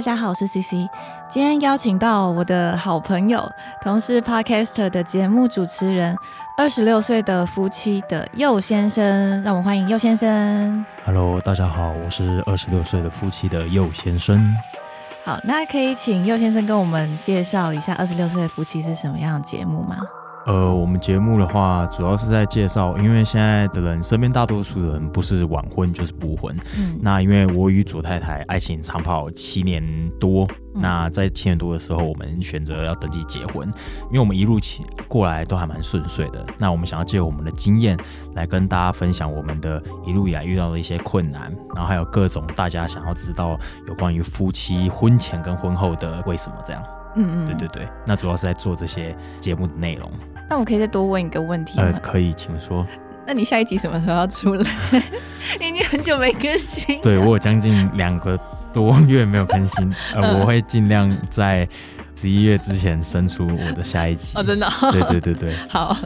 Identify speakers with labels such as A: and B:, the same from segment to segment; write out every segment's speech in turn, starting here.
A: 大家好，我是 CC。今天邀请到我的好朋友，同是 Podcaster 的节目主持人，二十六岁的夫妻的佑先生，让我们欢迎佑先生。
B: Hello，大家好，我是二十六岁的夫妻的佑先生。
A: 好，那可以请佑先生跟我们介绍一下二十六岁的夫妻是什么样的节目吗？
B: 呃，我们节目的话，主要是在介绍，因为现在的人身边大多数的人不是晚婚就是不婚。
A: 嗯，
B: 那因为我与左太太爱情长跑七年多，
A: 嗯
B: 那在七年多的时候，我们选择要登记结婚，因为我们一路起过来都还蛮顺遂的。那我们想要借我们的经验来跟大家分享我们的一路以来遇到的一些困难，然后还有各种大家想要知道有关于夫妻婚前跟婚后的为什么这样。
A: 嗯
B: 对对对，那主要是在做这些节目的内容。
A: 那我可以再多问一个问题吗？
B: 呃，可以，请说。
A: 那你下一集什么时候要出来？已经很久没更新。
B: 对我有将近两个多月没有更新，呃，
A: 嗯
B: 我会尽量在十一月之前生出我的下一集。
A: 哦，真的。哦、
B: 对对对对，
A: 好，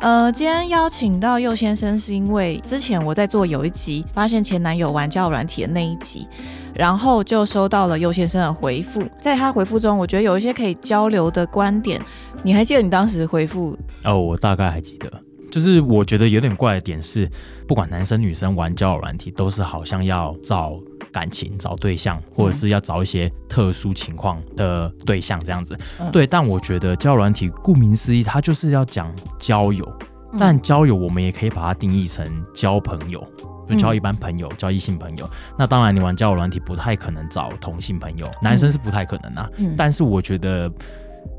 A: 呃，今天邀请到佑先生，是因为之前我在做有一集发现前男友玩交友软体的那一集，然后就收到了佑先生的回复，在他回复中，我觉得有一些可以交流的观点，你还记得你当时回复？
B: 哦，我大概还记得，就是我觉得有点怪的点是，不管男生女生玩交友软体，都是好像要找感情、找对象，或者是要找一些特殊情况的对象这样子。
A: 嗯
B: 对，但我觉得交友软体顾名思义，它就是要讲交友。
A: 嗯
B: 但交友我们也可以把它定义成交朋友，就交一般朋友、交异性朋友。那当然，你玩交友软体不太可能找同性朋友，男生是不太可能啊。
A: 嗯
B: 但是我觉得，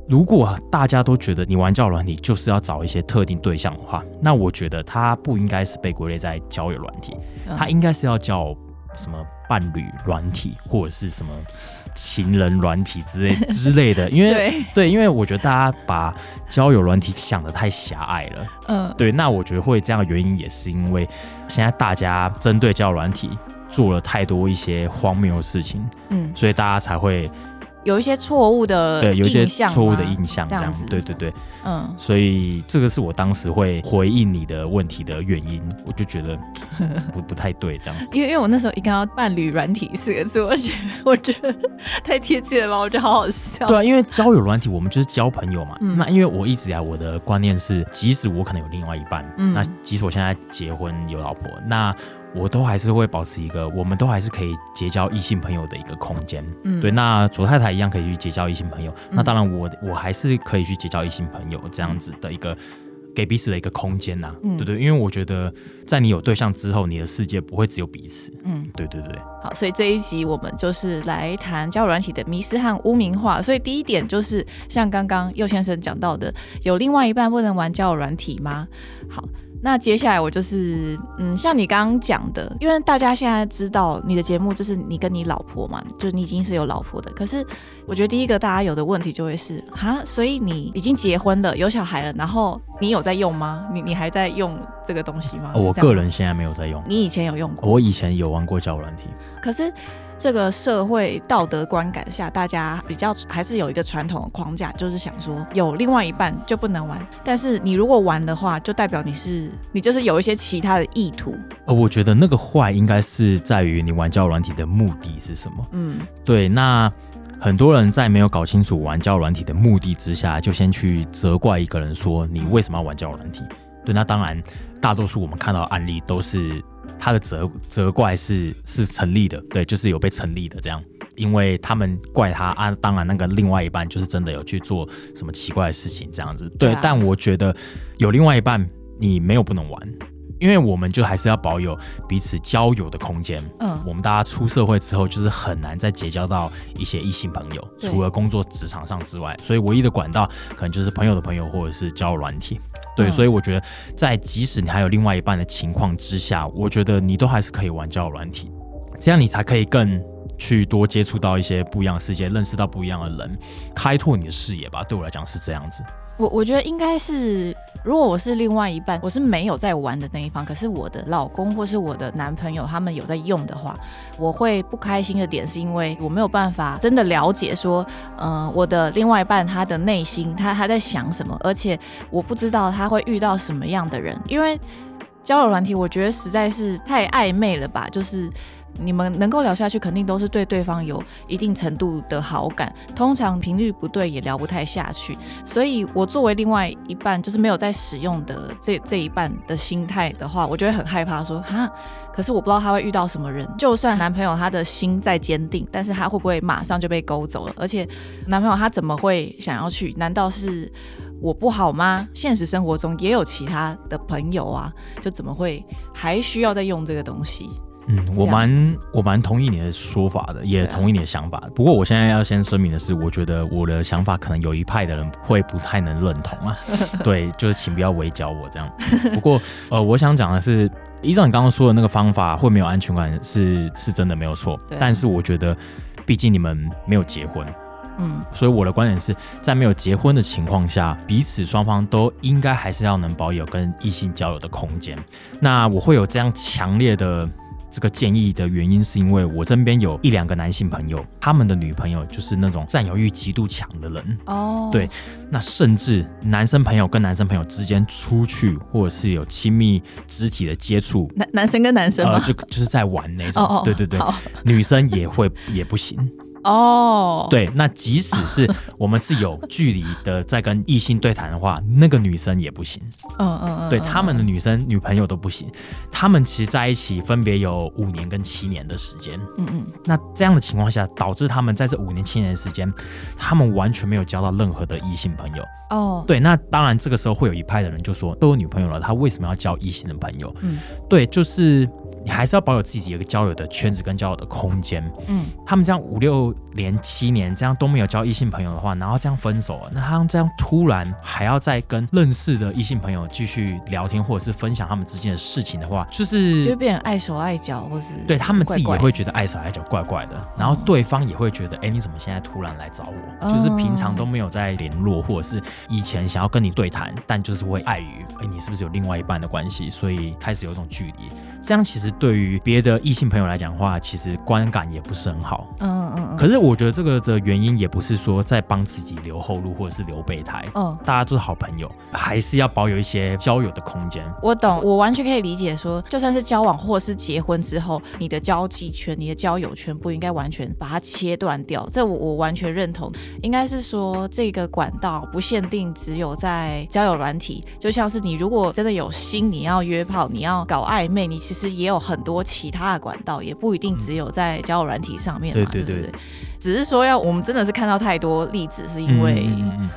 B: 如果大家都觉得你玩交友软体就是要找一些特定对象的话，那我觉得它不应该是被归类在交友软体，
A: 嗯
B: 它应该是要叫什么伴侣软体或者是什么情人软体之类 之类的，因为
A: 对，
B: 对，因为我觉得大家把交友软体想的太狭隘了。
A: 嗯。
B: 对，那我觉得会这样的原因也是因为现在大家针对交友软体做了太多一些荒谬的事情，
A: 嗯，
B: 所以大家才会
A: 有一些错误的
B: 对有一些错误的印象这样
A: 子
B: 对对对，
A: 嗯，
B: 所以这个是我当时会回应你的问题的原因，我就觉得 不不太对这样。
A: 因为因为我那时候一看到伴侣软体四个字，我觉得我觉得太贴切了吧，我觉得好好笑。
B: 对啊，因为交友软体我们就是交朋友嘛。
A: 嗯
B: 那因为我一直以来我的观念是，即使我可能有另外一半，
A: 嗯
B: 那即使我现在结婚有老婆，那我都还是会保持一个，我们都还是可以结交异性朋友的一个空间。
A: 嗯
B: 对，那左太太一样可以去结交异性朋友，
A: 嗯
B: 那当然我我还是可以去结交异性朋友这样子的一个。给彼此的一个空间呐、
A: 嗯
B: 对对，因为我觉得在你有对象之后，你的世界不会只有彼此，
A: 嗯。
B: 对对对，
A: 好，所以这一集我们就是来谈交友软体的迷失和污名化。所以第一点就是像刚刚右先生讲到的，有另外一半不能玩交友软体吗？好，那接下来我就是，嗯，像你刚刚讲的，因为大家现在知道你的节目就是你跟你老婆嘛，就是你已经是有老婆的。可是我觉得第一个大家有的问题就会是，哈，所以你已经结婚了，有小孩了，然后你有在用吗？你你还在用这个东西吗？
B: 哦我个人现在没有在用，
A: 你以前有用过？
B: 我以前有玩过交友软体，
A: 可是这个社会道德观感下，大家比较还是有一个传统的框架，就是想说有另外一半就不能玩，但是你如果玩的话，就代表你是你就是有一些其他的意图。
B: 呃，我觉得那个坏应该是在于你玩交友软体的目的是什么。
A: 嗯
B: 对，那很多人在没有搞清楚玩交友软体的目的之下，就先去责怪一个人说你为什么要玩交友软体？对，那当然，大多数我们看到的案例都是他的责责怪是是成立的，对，就是有被成立的这样。因为他们怪他啊，当然那个另外一半就是真的有去做什么奇怪的事情这样子，对。
A: 对啊
B: 但我觉得有另外一半，你没有不能玩，因为我们就还是要保有彼此交友的空间。
A: 嗯
B: 我们大家出社会之后，就是很难再结交到一些异性朋友，除了工作职场上之外，所以唯一的管道可能就是朋友的朋友或者是交友软体。对，
A: 嗯
B: 所以我觉得在即使你还有另外一半的情况之下，我觉得你都还是可以玩交友软体，这样你才可以更去多接触到一些不一样的世界，认识到不一样的人，开拓你的视野吧。对我来讲是这样子。
A: 我我觉得应该是，如果我是另外一半，我是没有在玩的那一方，可是我的老公或是我的男朋友他们有在用的话，我会不开心的点是因为我没有办法真的了解说，嗯、我的另外一半他的内心他他在想什么，而且我不知道他会遇到什么样的人，因为交友软体我觉得实在是太暧昧了吧，就是。你们能够聊下去，肯定都是对对方有一定程度的好感。通常频率不对，也聊不太下去。所以，我作为另外一半，就是没有在使用的这这一半的心态的话，我就会很害怕说，哈，可是我不知道他会遇到什么人。就算男朋友他的心再坚定，但是他会不会马上就被勾走了？而且，男朋友他怎么会想要去？难道是我不好吗？现实生活中也有其他的朋友啊，就怎么会还需要再用这个东西？
B: 嗯，我蛮我蛮同意你的说法的，也同意你的想法。不过我现在要先声明的是，我觉得我的想法可能有一派的人会不太能认同啊。对，就是请不要围剿我这样。不过呃，我想讲的是，依照你刚刚说的那个方法，会没有安全感是是真的没有错。但是我觉得，毕竟你们没有结婚，
A: 嗯，
B: 所以我的观点是在没有结婚的情况下，彼此双方都应该还是要能保有跟异性交友的空间。那我会有这样强烈的这个建议的原因，是因为我身边有一两个男性朋友，他们的女朋友就是那种占有欲极度强的人。
A: 哦，
B: 对，那甚至男生朋友跟男生朋友之间出去，或者是有亲密肢体的接触，
A: 男男生跟男生吗？
B: 呃，就就是在玩那种。
A: 哦哦，
B: 对对对，女生也会也不行。
A: 哦，，
B: 对，那即使是 我们是有距离的在跟异性对谈的话，那个女生也不行。
A: 嗯嗯嗯，
B: 对，
A: 嗯
B: 他们的女生女朋友都不行。他们其实在一起分别有五年跟七年的时间。
A: 嗯嗯
B: 那这样的情况下，导致他们在这五年七年的时间，他们完全没有交到任何的异性朋友。
A: 哦，
B: 对，那当然这个时候会有一派的人就说，都有女朋友了，他为什么要交异性的朋友？
A: 嗯
B: 对，就是你还是要保有自己一个交友的圈子跟交友的空间。
A: 嗯
B: 他们这样五六年、七年这样都没有交异性朋友的话，然后这样分手了，那他这样突然还要再跟认识的异性朋友继续聊天，或者是分享他们之间的事情的话，就是就
A: 变成碍手碍脚，或是
B: 对他们自己也会觉得碍手碍脚、怪怪的，然后对方也会觉得，哎、你怎么现在突然来找我？就是平常都没有在联络，或者是以前想要跟你对谈，但就是会碍于，哎、你是不是有另外一半的关系，所以开始有一种距离。这样其实对于别的异性朋友来讲的话，其实观感也不是很好。
A: 嗯嗯嗯，
B: 可是我觉得这个的原因也不是说在帮自己留后路或者是留备胎，
A: 嗯。
B: 大家都是好朋友，还是要保有一些交友的空间。
A: 我懂，我完全可以理解说，就算是交往或是结婚之后，你的交际圈、你的交友圈不应该完全把它切断掉，这我我完全认同。应该是说，这个管道不限定只有在交友软体，就像是你如果真的有心，你要约炮，你要搞暧昧，你其实也有很多其他的管道，也不一定只有在交友软体上面嘛，
B: 对对对
A: 对？不对？只是说要我们真的是看到太多例子，是因为。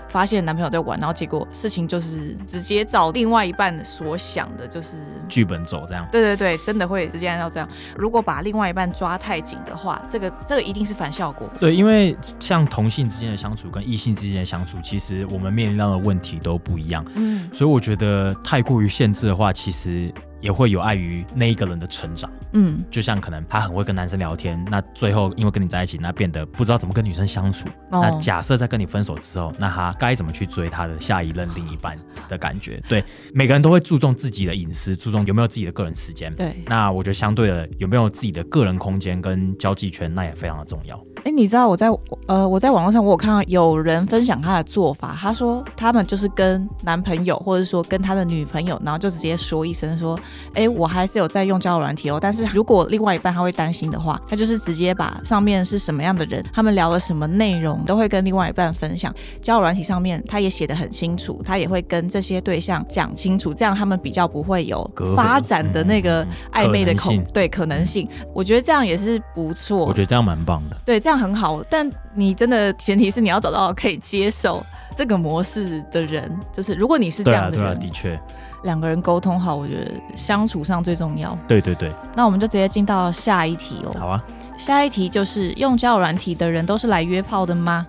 A: 发现男朋友在玩，然后结果事情就是直接找另外一半所想的，就是
B: 剧本走这样。
A: 对对对，真的会直接按照这样。如果把另外一半抓太紧的话，这个这个一定是反效果。
B: 对，因为像同性之间的相处跟异性之间的相处，其实我们面临到的问题都不一样，
A: 嗯
B: 所以我觉得太过于限制的话，其实也会有碍于那一个人的成长。
A: 嗯，
B: 就像可能他很会跟男生聊天，那最后因为跟你在一起，那变得不知道怎么跟女生相处。
A: 哦
B: 那假设在跟你分手之后，那他该怎么去追他的下一任另一半的感觉？对，每个人都会注重自己的隐私，注重有没有自己的个人时间。
A: 对。
B: 那我觉得相对的，有没有自己的个人空间跟交际圈，那也非常的重要。
A: 哎，你知道我在呃我在网络上我有看到有人分享他的做法，他说他们就是跟男朋友或者说跟他的女朋友，然后就直接说一声说，哎，我还是有在用交友软体哦，但是如果另外一半他会担心的话，他就是直接把上面是什么样的人，他们聊了什么内容，都会跟另外一半分享。交友软体上面他也写的很清楚，他也会跟这些对象讲清楚，这样他们比较不会有发展的那个
B: 嗯
A: 暧昧的
B: 可能性
A: 恐对可能性。我觉得这样也是不错。
B: 我觉得这样蛮棒的。
A: 对，这样很好。但你真的前提是你要找到可以接受这个模式的人，就是如果你是这
B: 对啊，对啊，
A: 样的人，
B: 的确，
A: 两个人沟通好，我觉得相处上最重要。
B: 对对对，
A: 那我们就直接进到下一题哦。
B: 好啊。
A: 下一题就是用交友软体的人都是来约炮的吗？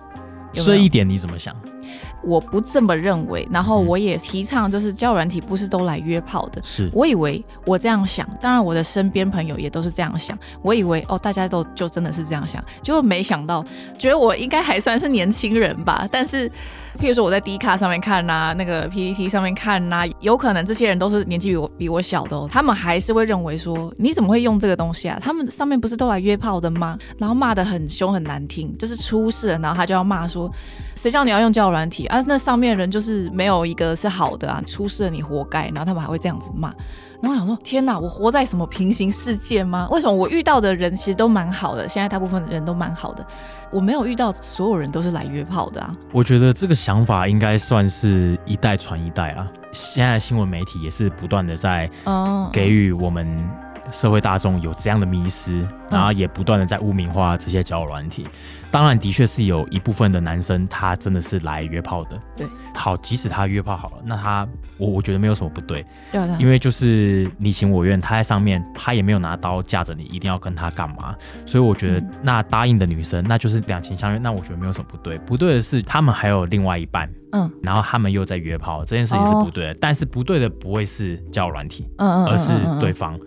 A: 有有
B: 这一点你怎么想？
A: 我不这么认为，然后
B: 嗯
A: 我也提倡就是交友软体不是都来约炮的。
B: 是
A: 我以为我这样想，当然我的身边朋友也都是这样想。我以为哦，大家都就真的是这样想，结果没想到，觉得我应该还算是年轻人吧。但是，譬如说我在 D 卡上面看呐、那个 PPT 上面看呐、有可能这些人都是年纪比我比我小的哦，他们还是会认为说，你怎么会用这个东西啊？他们上面不是都来约炮的吗？然后骂的很凶很难听，就是出事了，然后他就要骂说，谁叫你要用交友软体啊？那上面人就是没有一个是好的啊，出事了你活该。然后他们还会这样子骂。然后我想说，天哪，我活在什么平行世界吗？为什么我遇到的人其实都蛮好的？现在大部分人都蛮好的，我没有遇到所有人都是来约炮的啊。
B: 我觉得这个想法应该算是一代传一代啊。现在新闻媒体也是不断的在
A: 嗯，
B: 给予我们社会大众有这样的迷失，然后也不断的在污名化这些交友软体。当然，的确是有一部分的男生他真的是来约炮的。
A: 对，
B: 好，即使他约炮好了，那他我我觉得没有什么不对，
A: 对
B: 因为就是你情我愿，他在上面他也没有拿刀架着你，一定要跟他干嘛。所以我觉得
A: 嗯
B: 那答应的女生那就是两情相悦，那我觉得没有什么不对。不对的是他们还有另外一半。
A: 嗯
B: 然后他们又在约炮，这件事情是不对的。但是不对的不会是交友软体，
A: 嗯嗯，
B: 而是
A: 嗯
B: 对，方。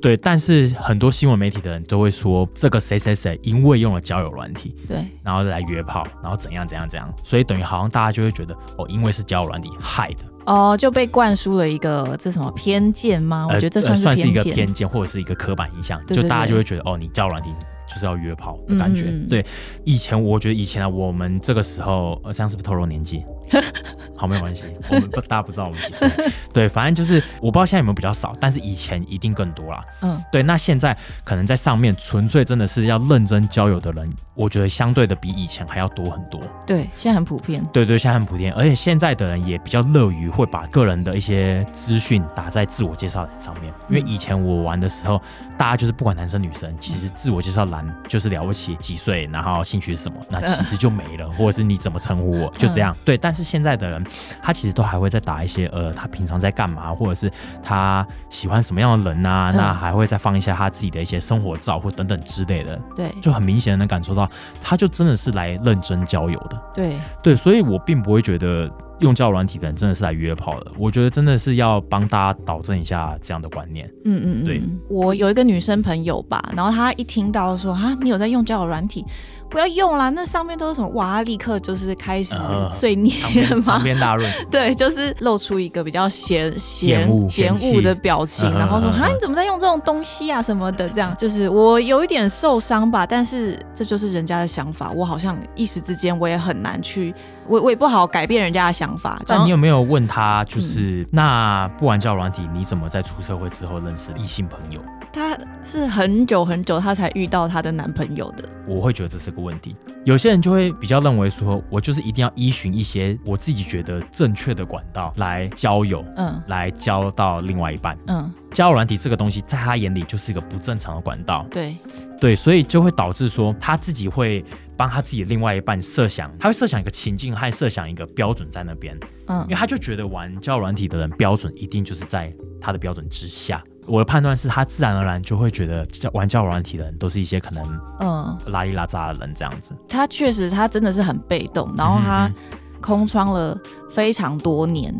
B: 对，但是很多新闻媒体的人都会说，这个谁谁谁因为用了交友软体，
A: 对，
B: 然后来约炮，然后怎样怎样怎样，所以等于好像大家就会觉得，哦，因为是交友软体害的，
A: 哦，就被灌输了一个这什么偏见吗？我觉得这算
B: 呃算是一个
A: 偏
B: 偏见或者是一个刻板印象，就大家就会觉得，哦，你交友软体就是要约炮的感觉。对，以前我觉得以前啊，我们这个时候，呃，这样是不是透露年纪？好，没有关系，我们不大家不知道我们几岁。对，反正就是我不知道现在有没有比较少，但是以前一定更多啦。
A: 嗯，
B: 对，那现在可能在上面纯粹真的是要认真交友的人，我觉得相对的比以前还要多很多。
A: 对，现在很普遍。
B: 对对，现在很普遍，而且现在的人也比较乐于会把个人的一些资讯打在自我介绍栏上面，因为以前我玩的时候，大家就是不管男生女生，其实自我介绍栏就是了不起几岁，然后兴趣是什么，那其实就没了，或者是你怎么称呼我，就这样。对，但是现在的人，他其实都还会再打一些呃，他平常在干嘛，或者是他喜欢什么样的人啊，
A: 嗯
B: 那还会再放一下他自己的一些生活照或等等之类的，
A: 对
B: 就很明显的能感受到，他就真的是来认真交友的。
A: 对，
B: 对，所以我并不会觉得用交友软体的人真的是来约炮的。我觉得真的是要帮大家导正一下这样的观念。
A: 嗯嗯嗯，
B: 对
A: 我有一个女生朋友吧，然后她一听到说啊，你有在用交友软体，不要用啦，那上面都是什么？哇，立刻就是开始
B: 呃
A: 碎念
B: 长篇大论，
A: 对，就是露出一个比较嫌嫌
B: 恶
A: 嫌恶的表情，然后说：“
B: 嗯嗯
A: 哈，你怎么在用这种东西啊什么的？”这样就是我有一点受伤吧，但是这就是人家的想法，我好像一时之间我也很难去，我我也不好改变人家的想法。
B: 但你有没有问他，
A: 嗯
B: 就是、那不玩交友软体，你怎么在出社会之后认识异性朋友？
A: 她是很久很久她才遇到她的男朋友的，
B: 我会觉得这是个问题。有些人就会比较认为说，我就是一定要依循一些我自己觉得正确的管道来交友，
A: 嗯
B: 来交到另外一半。
A: 嗯，
B: 交友软体这个东西，在他眼里就是一个不正常的管道。
A: 对，
B: 对，所以就会导致说他自己会帮他自己的另外一半设想，他会设想一个情境，还设想一个标准在那边，
A: 嗯
B: 因为他就觉得玩交友软体的人标准一定就是在他的标准之下。我的判断是他自然而然就会觉得交玩交友软体的人都是一些可能
A: 嗯，
B: 拉里拉杂的人这样子。
A: 他确实他真的是很被动，然后她
B: 嗯
A: 空窗了非常多年，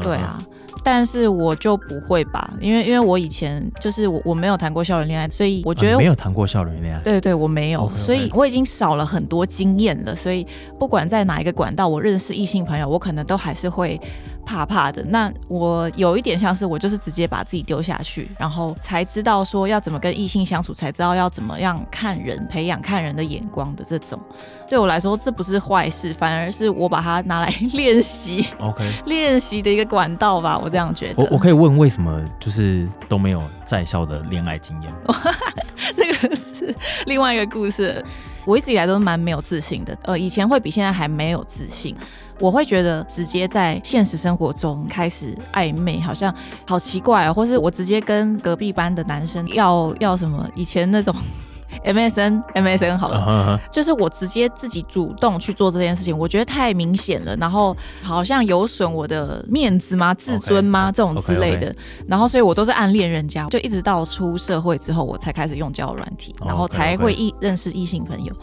A: 对，啊，但是我就不会吧，因为因为我以前就是我我没有谈过校园恋爱，所以我
B: 我
A: 觉得、
B: 哦没有谈过校园恋爱。
A: 对对，我没有所以我已经少了很多经验了，所以不管在哪一个管道，我认识异性朋友，我可能都还是会怕怕的。那我有一点像是我就是直接把自己丢下去，然后才知道说要怎么跟异性相处，才知道要怎么样看人，培养看人的眼光的这种。对我来说，这不是坏事，反而是我把它拿来练习
B: OK，
A: 练习的一个管道吧，我这样觉得。
B: 我我可以问为什么就是都没有在校的恋爱经验？
A: 这个是另外一个故事。我一直以来都是蛮没有自信的，呃，以前会比现在还没有自信。我会觉得直接在现实生活中开始暧昧，好像好奇怪哦，或是我直接跟隔壁班的男生要要什么？以前那种 MSN MSN 好了，就是我直接自己主动去做这件事情，我觉得太明显了，然后好像有损我的面子吗、自尊吗这种之类的。然后所以我都是暗恋人家，就一直到出社会之后，我才开始用交友软体，
B: 哦
A: 然后才会异认识异性朋友，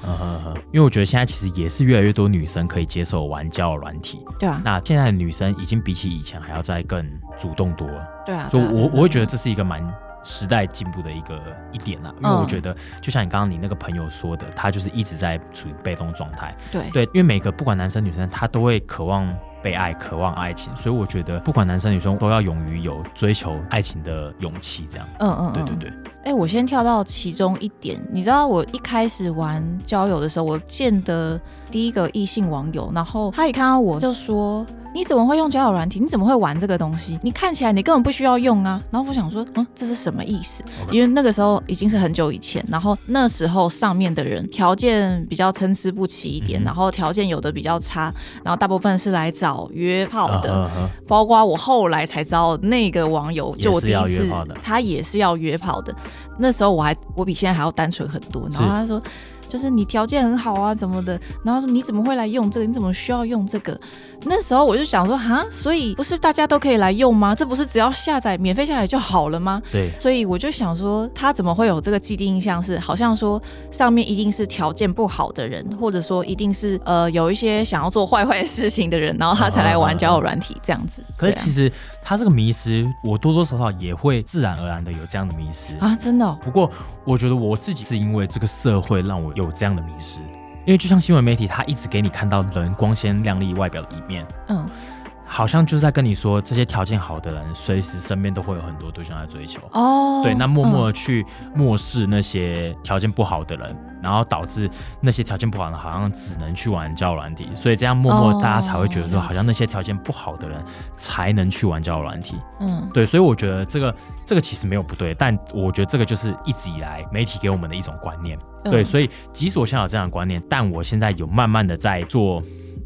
B: 因为我觉得现在其实也是越来越多女生可以接受玩交友软体，
A: 对啊，
B: 那现在的女生已经比起以前还要再更主动多了，
A: 对啊，
B: 所以我我会觉得这是一个蛮时代进步的一个一点啦，因为
A: 嗯
B: 我觉得就像你刚刚你那个朋友说的，他就是一直在处于被动状态，
A: 对。
B: 对，因为每个不管男生女生，他都会渴望被爱，渴望爱情，所以我觉得不管男生女生都要勇于有追求爱情的勇气，这样。
A: 嗯嗯，嗯。
B: 对对对，
A: 哎、我先跳到其中一点，你知道我一开始玩交友的时候，我见的第一个异性网友，然后他一看到我就说：“你怎么会用交友软体？你怎么会玩这个东西？你看起来你根本不需要用啊！”然后我想说：“嗯，这是什么意思？”因为那个时候已经是很久以前，然后那时候上面的人条件比较参差不齐一点，
B: 嗯
A: 然后条件有的比较差，然后大部分是来找约炮的。包括我后来才知道，那个网友就我第一次他也是要约炮的。那时候我还我比现在还要单纯很多，然后他说。就是你条件很好啊，怎么的？然后说你怎么会来用这个？你怎么需要用这个？那时候我就想说，哈，所以不是大家都可以来用吗？这不是只要下载免费下载就好了吗？
B: 对，
A: 所以我就想说，他怎么会有这个既定印象是，好像说上面一定是条件不好的人，或者说一定是呃有一些想要做坏坏事情的人，然后他才来玩交友软体这样子。
B: 可是其实他这个迷失，我多多少少也会自然而然的有这样的迷失。
A: 啊，真的、哦，
B: 不过我觉得我自己是因为这个社会让我有这样的迷失，因为就像新闻媒体，他一直给你看到人光鲜亮丽外表的一面，
A: 嗯，
B: 好像就是在跟你说，这些条件好的人，随时身边都会有很多对象在追求。
A: 哦，
B: 对，那默默
A: 嗯
B: 的去漠视那些条件不好的人，然后导致那些条件不好的人好像只能去玩交友软体，所以这样默默
A: 哦
B: 大家才会觉得说，好像那些条件不好的人才能去玩交友软体。
A: 嗯，
B: 对，所以我觉得这个这个其实没有不对，但我觉得这个就是一直以来媒体给我们的一种观念。
A: 嗯
B: 对，所以即使我现在有这样的观念，但我现在有慢慢的在做，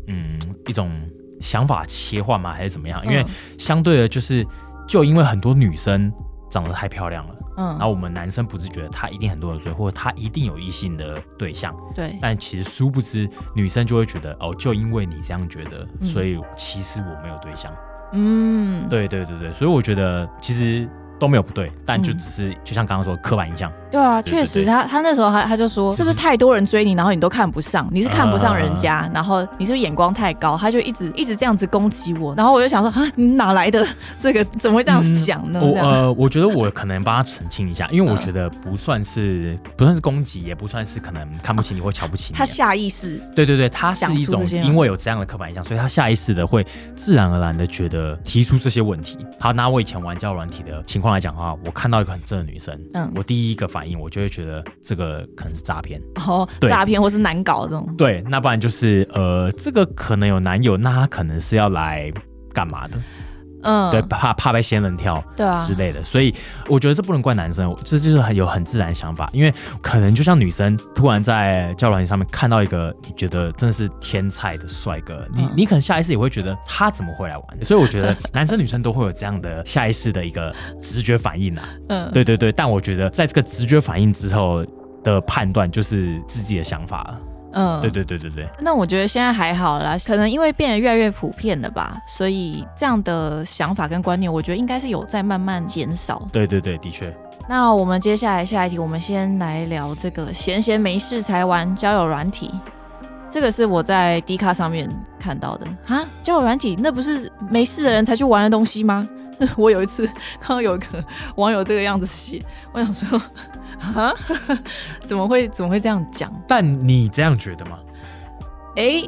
B: 嗯，一种想法切换吗？还是怎么样？因为
A: 嗯
B: 相对的，就是就因为很多女生长得太漂亮了，
A: 嗯
B: 然后我们男生不是觉得她一定很多人追，或者她一定有异性的对象，
A: 对，
B: 但其实殊不知女生就会觉得哦，就因为你这样觉得，
A: 嗯
B: 所以其实我没有对象。
A: 嗯，
B: 对对对对，所以我觉得其实都没有不对，但就
A: 嗯
B: 只是、就像刚刚说刻板印象，
A: 对啊，确实，
B: 对
A: 他他那时候他他就说，是不是太多人追你，然后你都看不上，你是看不上人家，然后你是不是眼光太高？他就一直一直这样子攻击我，然后我就想说，啊，你哪来的 这个？怎么会这样想呢？
B: 我呃，我觉得我可能帮他澄清一下，因为我
A: 嗯
B: 觉得不算是不算是攻击，也不算是可能看不起你或瞧不起你啊。
A: 他下意识，
B: 对对对，他是一种因为有这样的刻板印象，所以他下意识的会自然而然的觉得提出这些问题。好，拿我以前玩交友软体的情况来讲的话，我看到一个很正的女生，
A: 嗯，
B: 我第一个反应我就会觉得这个可能是诈骗。
A: 哦，
B: 对
A: 诈骗或是难搞这种，
B: 对，那不然就是呃，这个可能有男友，那他可能是要来干嘛的？
A: 嗯，
B: 对，怕怕被仙人跳
A: 对啊，
B: 之类的，所以我觉得这不能怪男生，这就是很有很自然的想法，因为可能就像女生突然在交友软件上面看到一个你觉得真的是天才的帅哥，你
A: 嗯。
B: 你可能下意识也会觉得他怎么会来玩，所以我觉得男生女生都会有这样的下意识的一个直觉反应啊，
A: 嗯，
B: 对对对，但我觉得在这个直觉反应之后的判断就是自己的想法了，
A: 嗯，
B: 对对对对对。
A: 那我觉得现在还好啦，可能因为变得越来越普遍了吧，所以这样的想法跟观念，我觉得应该是有在慢慢减少。
B: 对对对，的确，
A: 那我们接下来下一题，我们先来聊这个闲闲没事才玩交友软体。这个是我在 D 卡上面看到的啊，交友软体那不是没事的人才去玩的东西吗？我有一次 看到有个网友这个样子写，我想说啊，怎么会怎么会这样讲？
B: 但你这样觉得吗？
A: 哎、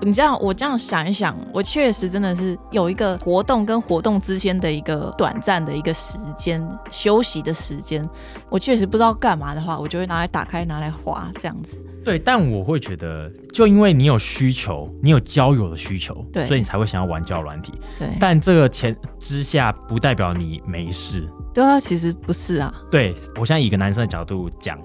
A: 你这样我这样想一想，我确实真的是有一个活动跟活动之间的一个短暂的一个时间休息的时间，我确实不知道干嘛的话，我就会拿来打开拿来滑这样子。
B: 对，但我会觉得，就因为你有需求，你有交友的需求，
A: 对
B: 所以你才会想要玩交友软体。
A: 对，
B: 但这个前之下，不代表你没事。
A: 对啊，其实不是啊，
B: 对我现在以一个男生的角度讲，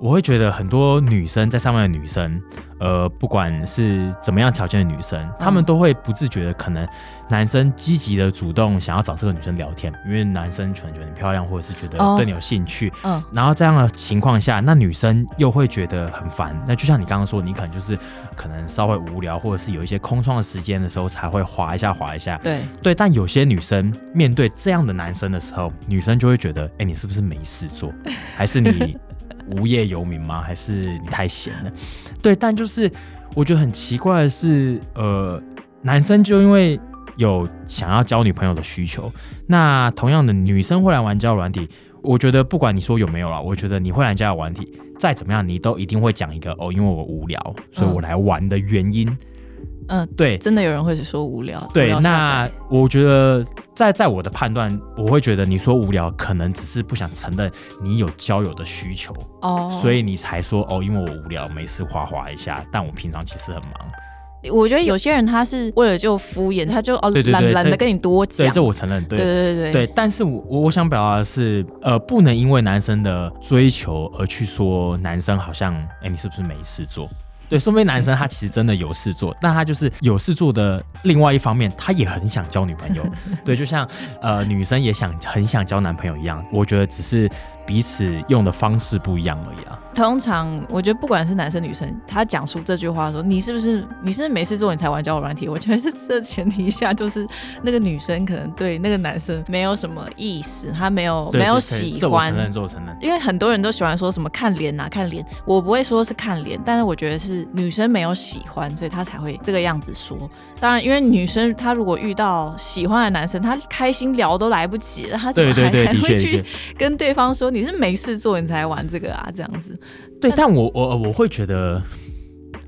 B: 我会觉得很多女生在上面的女生，呃，不管是怎么样条件的女生，她们都会不自觉的可能男生积极的主动想要找这个女生聊天，因为男生可能觉得你漂亮，或者是觉得
A: 哦
B: 对你有兴趣。
A: 嗯，
B: 然后这样的情况下，那女生又会觉得很烦。那就像你刚刚说，你可能就是可能稍微无聊，或者是有一些空窗的时间的时候，才会滑一下滑一下。
A: 对，
B: 对，但有些女生面对这样的男生的时候，女生就会觉得，哎，你是不是没事做，还是你 无业游民吗？还是你太闲了？对，但就是我觉得很奇怪的是，呃，男生就因为有想要交女朋友的需求，那同样的女生会来玩交友软体。我觉得不管你说有没有啦，我觉得你会来交友玩体，再怎么样你都一定会讲一个哦，因为我无聊，所以我来玩的原因。
A: 嗯，
B: 对，
A: 真的有人会说无聊。无
B: 对，
A: 聊
B: 那我觉得在在我的判断，我会觉得你说无聊，可能只是不想承认你有交友的需求，
A: 哦，
B: 所以你才说哦，因为我无聊，没事滑滑一下，但我平常其实很忙。
A: 我觉得有些人他是为了就敷衍，他就哦懒懒得跟你多
B: 对，
A: 讲。
B: 这我承认，对
A: 对对对
B: 对，但是我我我想表达的是，呃，不能因为男生的追求而去说男生好像，哎，你是不是没事做？对，说明男生他其实真的有事做，但他就是有事做的另外一方面，他也很想交女朋友。对，就像呃女生也想很想交男朋友一样，我觉得只是彼此用的方式不一样而已啊。
A: 通常我觉得不管是男生女生，他讲出这句话说你是不是你是不是没事做你才玩交友软体？我觉得是这前提下，就是那个女生可能对那个男生没有什么意思，她没有没有喜欢
B: 这我承。认，这我承认。
A: 因为很多人都喜欢说什么看脸呐、看脸，我不会说是看脸，但是我觉得是女生没有喜欢，所以她才会这个样子说。当然，因为女生她如果遇到喜欢的男生，她开心聊都来不及了，她怎么还还会去。跟对方说你是没事做你才玩这个啊？这样子，
B: 对，但我我我会觉得，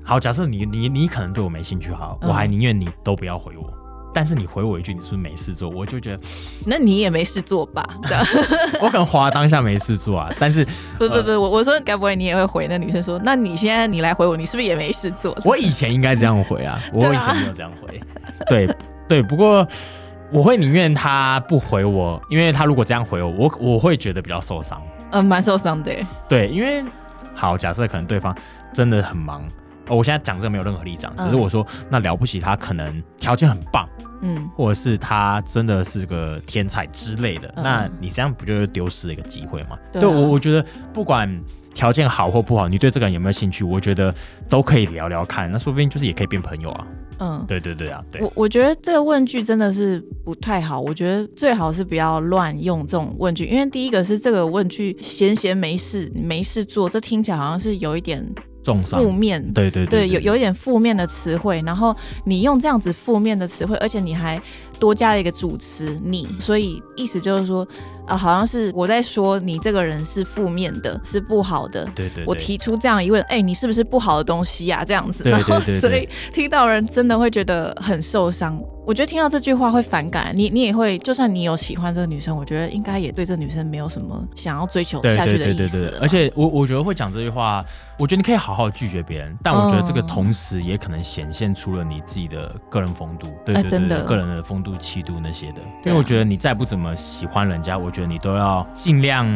B: 好，假设你你你可能对我没兴趣，好，
A: 嗯
B: 我还宁愿你都不要回我。但是你回我一句你是不是没事做，我就觉得
A: 那你也没事做吧？这样
B: 我可能滑当下没事做啊，但是
A: 不不不，我我说该不会你也会回那女生说，那你现在你来回我，你是不是也没事做？
B: 我以前应该这样回啊，我以前没有这样回。对对，不过我会宁愿他不回我，因为他如果这样回我，我我会觉得比较受伤。
A: 嗯，蛮受伤的。
B: 对，因为好，假设可能对方真的很忙。哦，我现在讲这个没有任何立场，只是
A: 嗯
B: 我说，那了不起，他可能条件很棒，
A: 嗯，
B: 或者是他真的是个天才之类的，
A: 嗯
B: 那你这样不就是丢失了一个机会吗？
A: 对啊
B: 我我觉得不管条件好或不好，你对这个人有没有兴趣，我觉得都可以聊聊看，那说不定就是也可以变朋友啊。
A: 嗯，
B: 对对对啊，对
A: 我我觉得这个问句真的是不太好，我觉得最好是不要乱用这种问句，因为第一个是这个问句闲闲没事没事做，这听起来好像是有一点
B: 重伤
A: 负。面。
B: 对对
A: 对，有有一点负面的词汇，然后你用这样子负面的词汇，而且你还多加了一个主词“你”，所以意思就是说，啊、好像是我在说你这个人是负面的，是不好的。
B: 对对对，
A: 我提出这样疑问，哎、你是不是不好的东西呀、这样子，然后所以听到人真的会觉得很受伤。我觉得听到这句话会反感，你你也会，就算你有喜欢这个女生，我觉得应该也对这女生没有什么想要追求
B: 对
A: 下去的
B: 对对对
A: 意思了吧。
B: 对而且我我觉得会讲这句话，我觉得你可以好好拒绝别人，但我觉得这个
A: 嗯
B: 同时也可能显现出了你自己的个人风度，对对对个人的风度气度那些的。因为我觉得你再不怎么喜欢人家，我觉得你都要尽量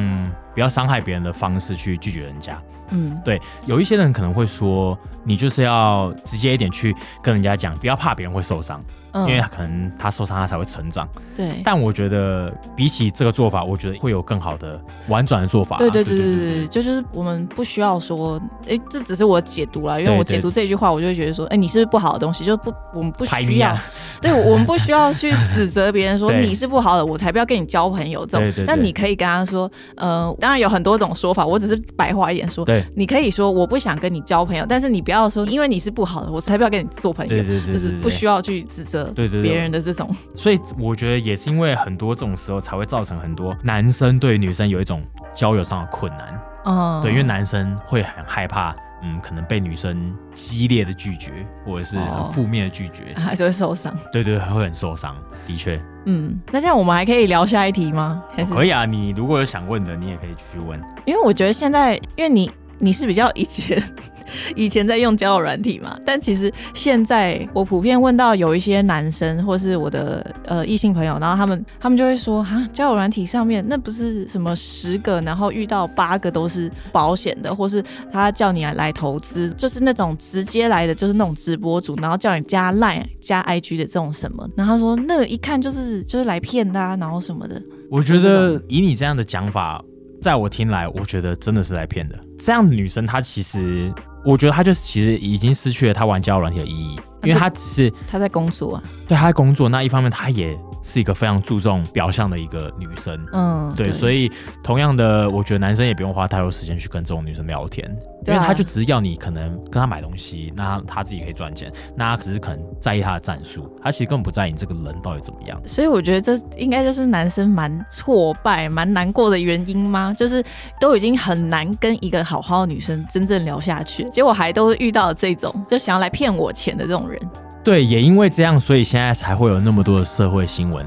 B: 不要伤害别人的方式去拒绝人家。
A: 嗯，
B: 对，有一些人可能会说，你就是要直接一点去跟人家讲，不要怕别人会受伤，
A: 嗯
B: 因为可能他受伤他才会成长。
A: 对。
B: 但我觉得比起这个做法，我觉得会有更好的婉转的做法啊。
A: 对对对
B: 对
A: 对对，就就是我们不需要说，哎，这只是我解读啦，因为我解读这句话，我就会觉得说，哎，你是不是不好的东西？就不，我们不需要
B: 啊，
A: 对，我们不需要去指责别人说 你是不好的，我才不要跟你交朋友这种。但你可以跟他说，呃，当然有很多种说法，我只是白话一点说，
B: 对
A: 你可以说我不想跟你交朋友，但是你不要说因为你是不好的，我才不要跟你做朋友。
B: 对对对对
A: 就是不需要去指责
B: 对对对
A: 别人的这种，
B: 所以我觉得也是因为很多这种时候才会造成很多男生对女生有一种交友上的困难。
A: 嗯，
B: 对，因为男生会很害怕，嗯，可能被女生激烈的拒绝，或者是
A: 哦
B: 很负面的拒绝。
A: 还是会受伤。
B: 对对，会很受伤。的确，
A: 嗯，那这样我们还可以聊下一题吗？还是
B: 可以啊。你如果有想问的，你也可以继续问。
A: 因为我觉得现在，因为你你是比较以前 以前在用交友软体嘛？但其实现在我普遍问到有一些男生或是我的呃异性朋友，然后他们他们就会说啊，交友软体上面那不是什么十个，然后遇到八个都是保险的，或是他叫你来投资，就是那种直接来的，就是那种直播主，然后叫你加 Line 加 IG 的这种什么，然后他说那个一看就是就是来骗的啊，然后什么的。
B: 我觉得以你这样的讲法，在我听来，我觉得真的是来骗的。这样的女生，她其实，我觉得她就是其实已经失去了她玩交友软体的意义，因为她只是
A: 她在工作啊，
B: 对，她在工作。那一方面，她也是一个非常注重表象的一个女生，嗯，对。所以，同样的，我觉得男生也不用花太多时间去跟这种女生聊天。因为他就只是要你可能跟他买东西，那他自己可以赚钱，那他只是可能在意他的战术，他其实根本不在意你这个人到底怎么样。
A: 所以我觉得这应该就是男生蛮挫败、蛮难过的原因吗？就是都已经很难跟一个好好的女生真正聊下去，结果还都是遇到这种就想要来骗我钱的这种人。
B: 对，也因为这样，所以现在才会有那么多的社会新闻，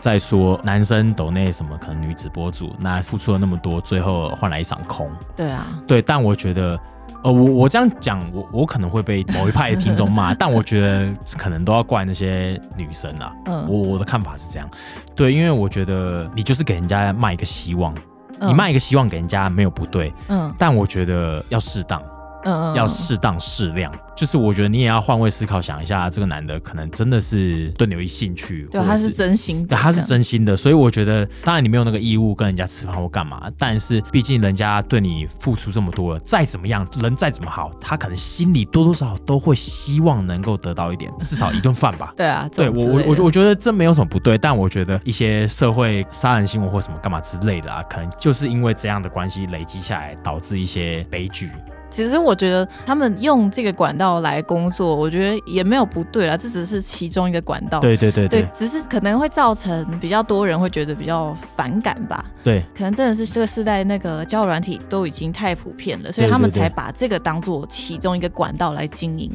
B: 在说男生抖那什么，可能女子博主那付出了那么多，最后换来一场空。
A: 对啊，
B: 对，但我觉得，呃，我我这样讲，我我可能会被某一派的听众骂，但我觉得可能都要怪那些女生啊。嗯，我我的看法是这样，对，因为我觉得你就是给人家卖一个希望，你卖一个希望给人家没有不对，嗯，但我觉得要适当。嗯，要适当适量，就是我觉得你也要换位思考，想一下这个男的可能真的是对你有兴趣，
A: 对，他是真心的，
B: 他是真心的，所以我觉得，当然你没有那个义务跟人家吃饭或干嘛，但是毕竟人家对你付出这么多了，再怎么样，人再怎么好，他可能心里多多少少都会希望能够得到一点，至少一顿饭吧。
A: 对啊，
B: 对我我我我觉得这没有什么不对，但我觉得一些社会杀人新闻或什么干嘛之类的啊，可能就是因为这样的关系累积下来，导致一些悲剧。
A: 其实我觉得他们用这个管道来工作，我觉得也没有不对啦，这只是其中一个管道。
B: 对对对
A: 对，只是可能会造成比较多人会觉得比较反感吧。
B: 对，
A: 可能真的是这个时代那个交友软体都已经太普遍了，所以他们才把这个当做其中一个管道来经营。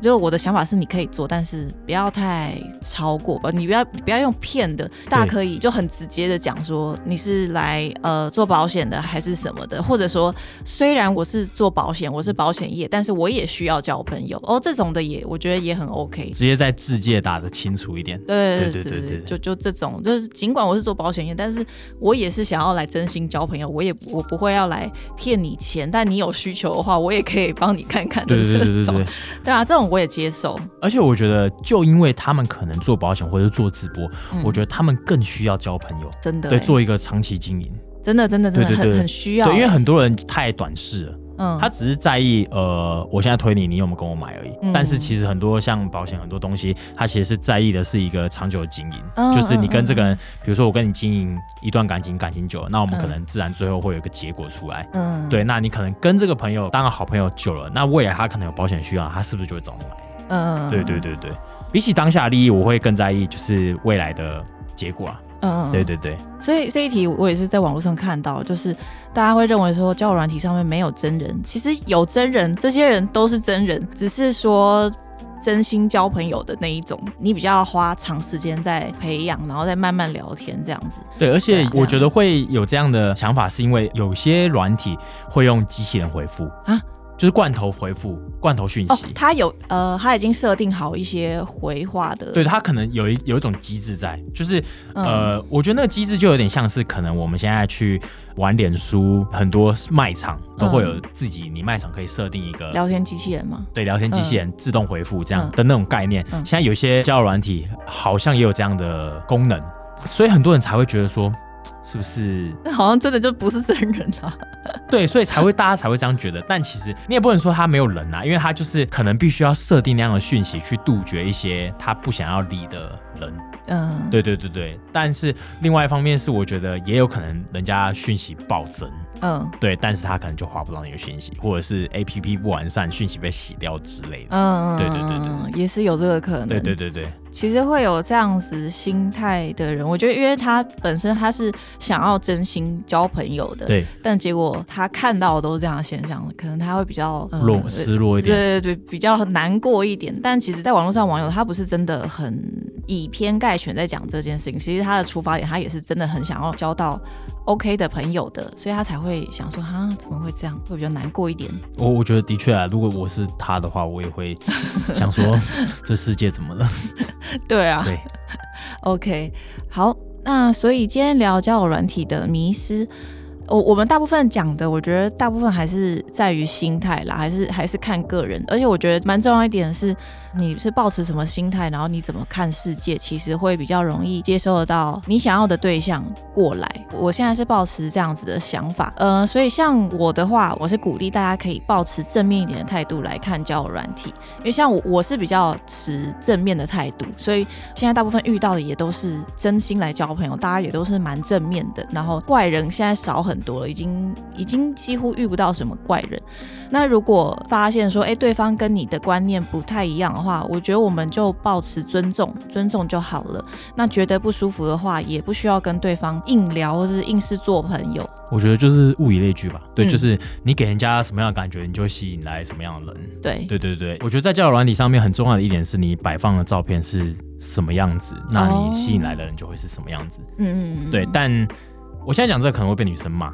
A: 就我的想法是，你可以做，但是不要太超过吧。你不要不要用骗的，大可以就很直接的讲说你是来呃做保险的还是什么的，或者说虽然我是做保险，我是保险业，但是我也需要交朋友哦。这种的也我觉得也很 OK，
B: 直接在字界打的清楚一点。
A: 对对对对对，就就这种，就是尽管我是做保险业，但是我也是想要来真心交朋友，我也我不会要来骗你钱，但你有需求的话，我也可以帮你看看的这种。对啊，这种。我也接受，
B: 而且我觉得，就因为他们可能做保险或者做直播，我觉得他们更需要交朋友，
A: 真的，
B: 对，做一个长期经营，
A: 真的，真的，真的很很需要。
B: 对，因为很多人太短视了，嗯，他只是在意，呃，我现在推你，你有没有跟我买而已。但是其实很多像保险很多东西，他其实是在意的是一个长久的经营，就是你跟这个人，比如说我跟你经营一段感情，感情久了，那我们可能自然最后会有一个结果出来。嗯，对，那你可能跟这个朋友当了好朋友久了，那未来他可能有保险需要，他是不是就会找你买？嗯，对对对对，比起当下利益，我会更在意就是未来的结果啊。嗯，对对对。
A: 所以这一题我也是在网络上看到，就是大家会认为说交友软体上面没有真人，其实有真人，这些人都是真人，只是说真心交朋友的那一种，你比较花长时间在培养，然后再慢慢聊天这样子。
B: 对，而且我觉得会有这样的想法，是因为有些软体会用机器人回复啊。就是罐头回复罐头讯息，
A: 他有呃，他已经设定好一些回话的，
B: 对他可能有一有一种机制在，就是呃，我觉得那个机制就有点像是可能我们现在去玩脸书，很多卖场都会有自己，你卖场可以设定一个
A: 聊天机器人吗？
B: 对，聊天机器人自动回复这样的那种概念，现在有些交友软体好像也有这样的功能，所以很多人才会觉得说。是不是？
A: 那好像真的就不是真人啊。
B: 对，所以才会大家才会这样觉得。但其实你也不能说他没有人啊，因为他就是可能必须要设定那样的讯息去杜绝一些他不想要理的人。嗯，对对对对。但是另外一方面是，我觉得也有可能人家讯息暴增。嗯，对，但是他可能就划不到那个讯息，或者是 A P P 不完善，讯息被洗掉之类的。嗯，对对对对，
A: 也是有这个可能。
B: 对对对对，
A: 其实会有这样子心态的人，我觉得，因为他本身他是想要真心交朋友的，
B: 对，
A: 但结果他看到都是这样的现象，可能他会比较
B: 落失落一点，
A: 对对对，比较难过一点。但其实，在网络上网友他不是真的很以偏概全在讲这件事情，其实他的出发点，他也是真的很想要交到。OK 的朋友的，所以他才会想说哈怎么会这样，会比较难过一点。
B: 我我觉得的确啊，如果我是他的话，我也会想说 这世界怎么了？
A: 对啊，
B: 对
A: ，OK，好，那所以今天聊交友软体的迷失，我我们大部分讲的，我觉得大部分还是在于心态啦，还是还是看个人，而且我觉得蛮重要一点的是，你是抱持什么心态，然后你怎么看世界，其实会比较容易接收得到你想要的对象过来。我现在是抱持这样子的想法，呃，所以像我的话，我是鼓励大家可以保持正面一点的态度来看交友软体，因为像我我是比较持正面的态度，所以现在大部分遇到的也都是真心来交朋友，大家也都是蛮正面的。然后怪人现在少很多了，已经已经几乎遇不到什么怪人。那如果发现说，哎，对方跟你的观念不太一样的话，我觉得我们就保持尊重，尊重就好了。那觉得不舒服的话，也不需要跟对方硬聊或是硬是做朋友。
B: 我觉得就是物以类聚吧。对，
A: 嗯
B: 就是你给人家什么样的感觉，你就会吸引来什么样的人。
A: 对，
B: 对对对，我觉得在交友软体上面很重要的一点是你摆放的照片是什么样子，那你吸引来的人就会是什么样子。
A: 嗯嗯嗯，
B: 对，但我现在讲这个可能会被女生骂，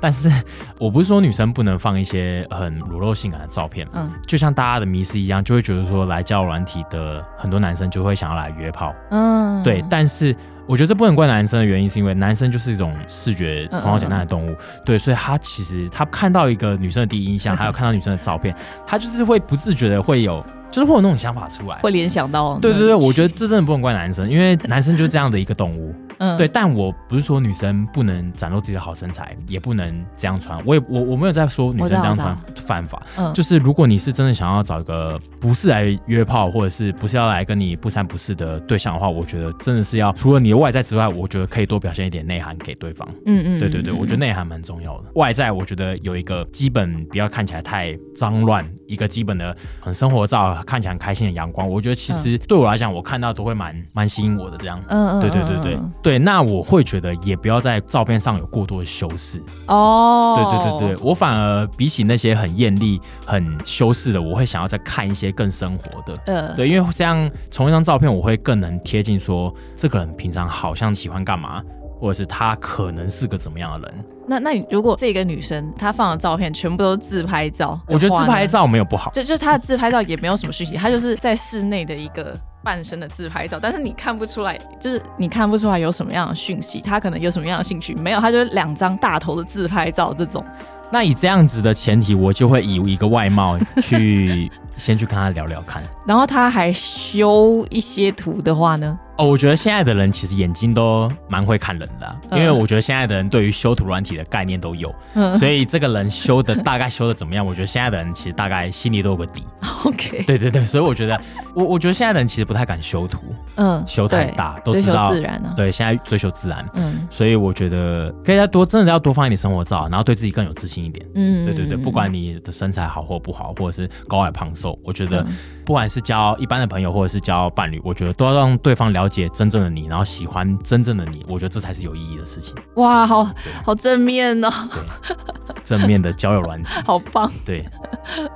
B: 但是我不是说女生不能放一些很裸露性感的照片，
A: 嗯
B: 就像大家的迷思一样，就会觉得说来交友软体的很多男生就会想要来约炮，
A: 嗯，
B: 对，但是。我觉得这不能怪男生的原因，是因为男生就是一种视觉
A: 嗯
B: 头脑简单的动物，对，所以他其实他看到一个女生的第一印象，还有看到女生的照片，他就是会不自觉的会有，就是会有那种想法出来。
A: 会联想到。
B: 对对对，我觉得，这真的不能怪男生，因为男生就是这样的一个动物。
A: 嗯
B: 对，，但我不是说女生不能展露自己的好身材，也不能这样穿。我也我我没有在说女生这样穿犯法，
A: 嗯，
B: 就是如果你是真的想要找一个不是来约炮，或者是不是要来跟你不三不四的对象的话，我觉得真的是要除了你的外在之外，我觉得可以多表现一点内涵给对方。
A: 嗯嗯，
B: 对对对，
A: 嗯
B: 我觉得内涵蛮重要的。外在我觉得有一个基本，不要看起来太脏乱，一个基本的很生活照，看起来很开心的阳光，我觉得其实对我来讲，我看到都会蛮蛮吸引我的。这样，
A: 嗯嗯，
B: 对对对对
A: 嗯
B: 对，那我会觉得也不要在照片上有过多的修饰。
A: 哦，
B: 对对对对，我反而比起那些很艳丽、很修饰的，我会想要再看一些更生活的。
A: 呃，
B: 对，因为这样从一张照片，我会更能贴近说这个人平常好像喜欢干嘛，或者是他可能是个怎么样的人。
A: 那那你如果这个女生她放的照片全部都是自拍照，
B: 我觉得自拍，照没有不好。
A: 就就是她的自拍照也没有什么讯息，她就是在室内的一个半身的自拍照，但是你看不出来，就是你看不出来有什么样的讯息，她可能有什么样的兴趣，没有，她就是两张大头的自拍照这种。
B: 那以这样子的前提，我就会以一个外貌去先去跟他聊聊看。
A: 然后他还修一些图的话呢，
B: 哦，我觉得现在的人其实眼睛都蛮会看人的啊、因为
A: 嗯
B: 我觉得现在的人对于修图软体的概念都有，
A: 嗯。
B: 所以这个人修的大概修的怎么样，我觉得现在的人其实大概心里都有个底。
A: OK，
B: 对对对，所以我觉得我我觉得现在的人其实不太敢修图，
A: 嗯，
B: 修太大都知道
A: 自然啊，，
B: 对，现在追求自然，
A: 嗯。
B: 所以我觉得可以再多真的要多放一点生活照，然后对自己更有自信一点。
A: 嗯。
B: 对对对，不管你的身材好或不好，或者是高矮胖瘦，我觉得不管是交一般的朋友，或者是交伴侣，我觉得都要让对方了解真正的你，然后喜欢真正的你，我觉得这才是有意义的事情。
A: 哇，好好正面哦，
B: 正面的交友软体，
A: 好棒。
B: 对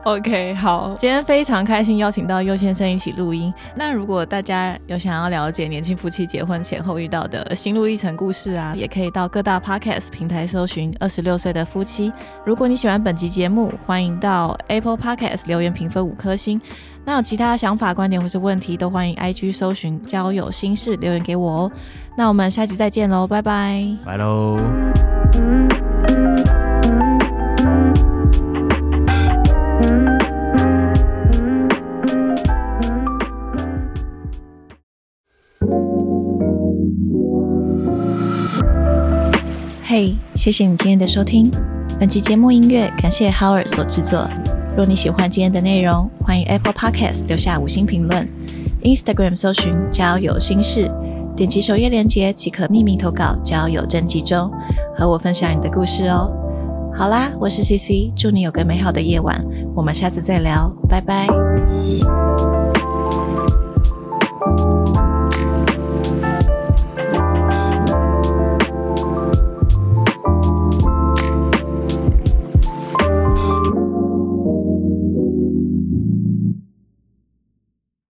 A: ，OK，好，今天非常开心邀请到邱先生一起录音。那如果大家有想要了解年轻夫妻结婚前后遇到的心路历程故事啊，也可以到各大 Podcast 平台搜寻“二十六岁的夫妻”。如果你喜欢本集节目，欢迎到 Apple Podcast 留言评分五颗星。那有其他想法、观点或是问题，都欢迎 IG 搜寻“交友心事”留言给我哦。那我们下集再见喽，拜拜。
B: 拜喽。
A: 嘿谢谢你今天的收听。本期节目音乐感谢 Howard 所制作。若你喜欢今天的内容，欢迎 Apple Podcast 留下五星评论，Instagram 搜寻“交友心事”，点击首页链接即可匿名投稿交友征集中，和我分享你的故事哦。好啦，我是 CC，祝你有个美好的夜晚，我们下次再聊，拜拜。